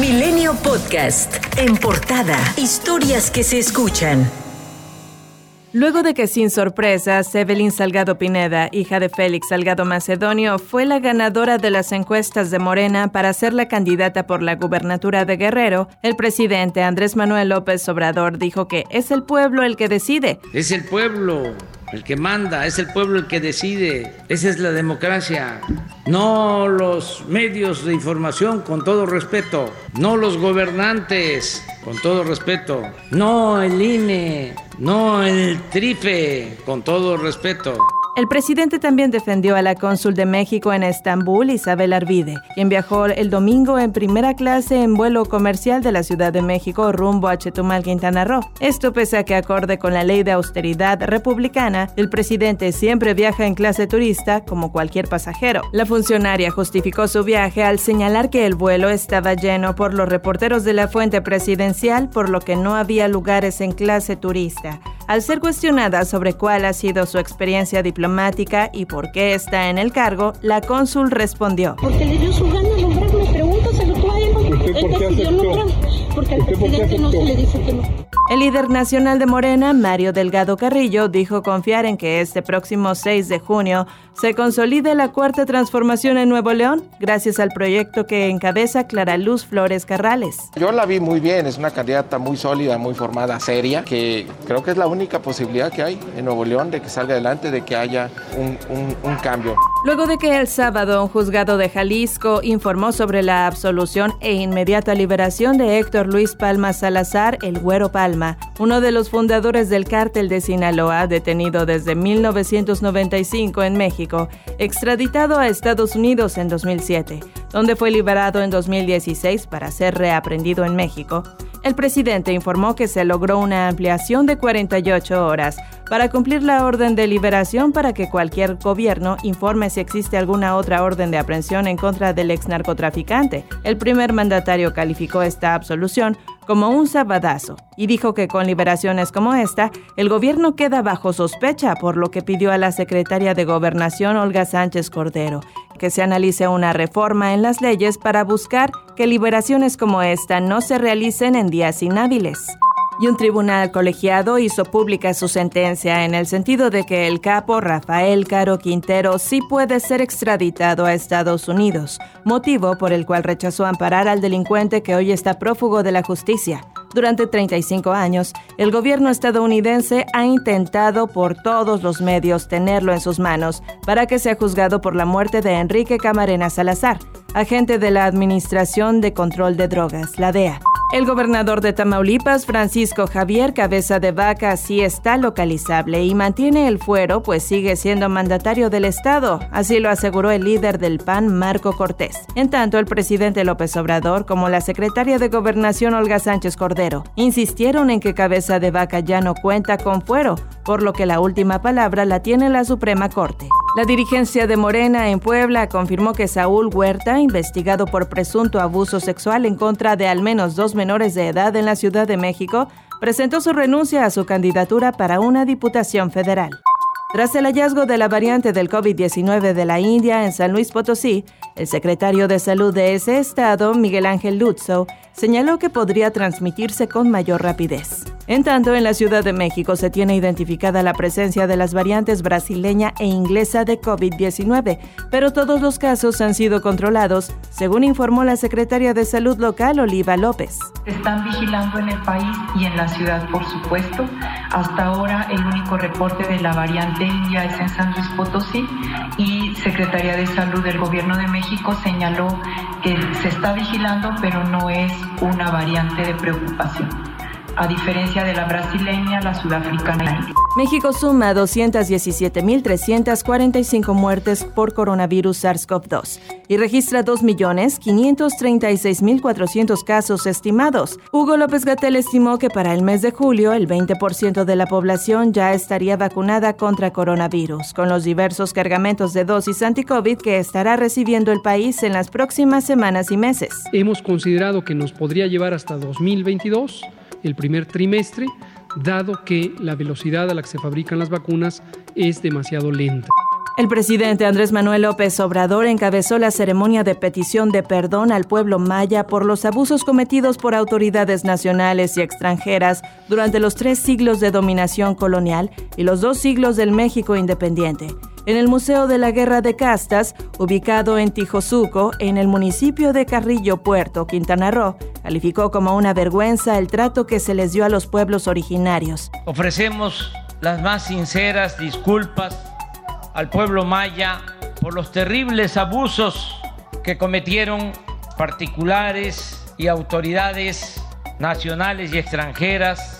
Milenio Podcast. En portada. Historias que se escuchan. Luego de que sin sorpresas, Evelyn Salgado Pineda, hija de Félix Salgado Macedonio, fue la ganadora de las encuestas de Morena para ser la candidata por la gubernatura de Guerrero, el presidente Andrés Manuel López Obrador dijo que es el pueblo el que decide. Es el pueblo el que manda, es el pueblo el que decide. Esa es la democracia. No los medios de información, con todo respeto. No los gobernantes, con todo respeto. No el INE, no el TRIFE, con todo respeto. El presidente también defendió a la cónsul de México en Estambul, Isabel Arvide, quien viajó el domingo en primera clase en vuelo comercial de la Ciudad de México rumbo a Chetumal, Quintana Roo. Esto pese a que acorde con la ley de austeridad republicana, el presidente siempre viaja en clase turista como cualquier pasajero. La funcionaria justificó su viaje al señalar que el vuelo estaba lleno por los reporteros de la fuente presidencial, por lo que no había lugares en clase turista. Al ser cuestionada sobre cuál ha sido su experiencia diplomática y por qué está en el cargo, la cónsul respondió. Porque le dio su gana El líder nacional de Morena, Mario Delgado Carrillo, dijo confiar en que este próximo 6 de junio se consolide la cuarta transformación en Nuevo León, gracias al proyecto que encabeza Clara Luz Flores Carrales. Yo la vi muy bien, es una candidata muy sólida, muy formada, seria, que creo que es la única posibilidad que hay en Nuevo León de que salga adelante, de que haya un, un, cambio. Luego de que el sábado un juzgado de Jalisco informó sobre la absolución e inmediata liberación de Héctor Luis Palma Salazar, el Güero Palma, uno de los fundadores del cártel de Sinaloa, detenido desde 1995 en México, extraditado a Estados Unidos en 2007, donde fue liberado en 2016 para ser reaprendido en México. El presidente informó que se logró una ampliación de 48 horas para cumplir la orden de liberación para que cualquier gobierno informe si existe alguna otra orden de aprehensión en contra del ex narcotraficante. El primer mandatario calificó esta absolución como un sabadazo y dijo que con liberaciones como esta, el gobierno queda bajo sospecha, por lo que pidió a la secretaria de Gobernación, Olga Sánchez Cordero, que se analice una reforma en las leyes para buscar que liberaciones como esta no se realicen en días inhábiles y un tribunal colegiado hizo pública su sentencia en el sentido de que el capo Rafael Caro Quintero sí puede ser extraditado a Estados Unidos, motivo por el cual rechazó amparar al delincuente que hoy está prófugo de la justicia. Durante 35 años, el gobierno estadounidense ha intentado por todos los medios tenerlo en sus manos para que sea juzgado por la muerte de Enrique Camarena Salazar, agente de la Administración de Control de Drogas, la DEA. El gobernador de Tamaulipas, Francisco Javier Cabeza de Vaca, sí está localizable y mantiene el fuero, pues sigue siendo mandatario del Estado, así lo aseguró el líder del PAN, Marco Cortés. En tanto, el presidente López Obrador, como la secretaria de Gobernación, Olga Sánchez Cordero, insistieron en que Cabeza de Vaca ya no cuenta con fuero, por lo que la última palabra la tiene la Suprema Corte. La dirigencia de Morena en Puebla confirmó que Saúl Huerta, investigado por presunto abuso sexual en contra de al menos dos menores de edad en la Ciudad de México, presentó su renuncia a su candidatura para una diputación federal. Tras el hallazgo de la variante del COVID-19 de la India en San Luis Potosí, el secretario de Salud de ese estado, Miguel Ángel Lutzo, señaló que podría transmitirse con mayor rapidez. En tanto, en la Ciudad de México se tiene identificada la presencia de las variantes brasileña e inglesa de COVID-19, pero todos los casos han sido controlados, según informó la secretaria de Salud local, Oliva López. Están vigilando en el país y en la ciudad, por supuesto. Hasta ahora el único reporte de la variante india es en San Luis Potosí y Secretaría de Salud del Gobierno de México señaló que se está vigilando, pero no es una variante de preocupación a diferencia de la brasileña, la sudafricana. México suma 217.345 muertes por coronavirus SARS-CoV-2 y registra 2.536.400 casos estimados. Hugo López Gatel estimó que para el mes de julio el 20% de la población ya estaría vacunada contra coronavirus, con los diversos cargamentos de dosis anti-COVID que estará recibiendo el país en las próximas semanas y meses. Hemos considerado que nos podría llevar hasta 2022 el primer trimestre, dado que la velocidad a la que se fabrican las vacunas es demasiado lenta. El presidente Andrés Manuel López Obrador encabezó la ceremonia de petición de perdón al pueblo maya por los abusos cometidos por autoridades nacionales y extranjeras durante los tres siglos de dominación colonial y los dos siglos del México independiente. En el Museo de la Guerra de Castas, ubicado en Tijosuco, en el municipio de Carrillo Puerto, Quintana Roo, calificó como una vergüenza el trato que se les dio a los pueblos originarios. Ofrecemos las más sinceras disculpas al pueblo maya por los terribles abusos que cometieron particulares y autoridades nacionales y extranjeras.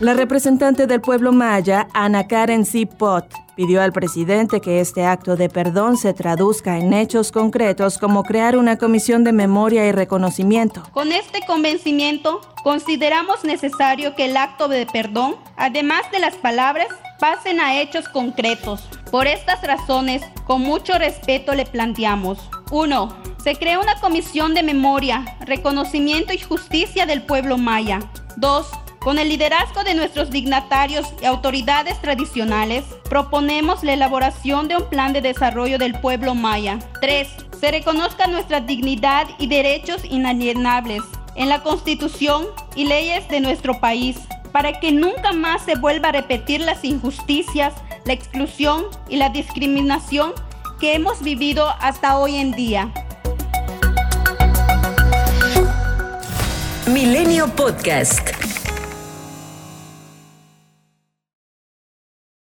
La representante del pueblo maya, Ana Karen Zipot, pidió al presidente que este acto de perdón se traduzca en hechos concretos como crear una comisión de memoria y reconocimiento. Con este convencimiento, consideramos necesario que el acto de perdón, además de las palabras, pasen a hechos concretos. Por estas razones, con mucho respeto le planteamos. 1. Se crea una comisión de memoria, reconocimiento y justicia del pueblo maya. 2. Con el liderazgo de nuestros dignatarios y autoridades tradicionales, proponemos la elaboración de un plan de desarrollo del pueblo maya. 3. Se reconozca nuestra dignidad y derechos inalienables en la Constitución y leyes de nuestro país para que nunca más se vuelva a repetir las injusticias, la exclusión y la discriminación que hemos vivido hasta hoy en día. Milenio Podcast.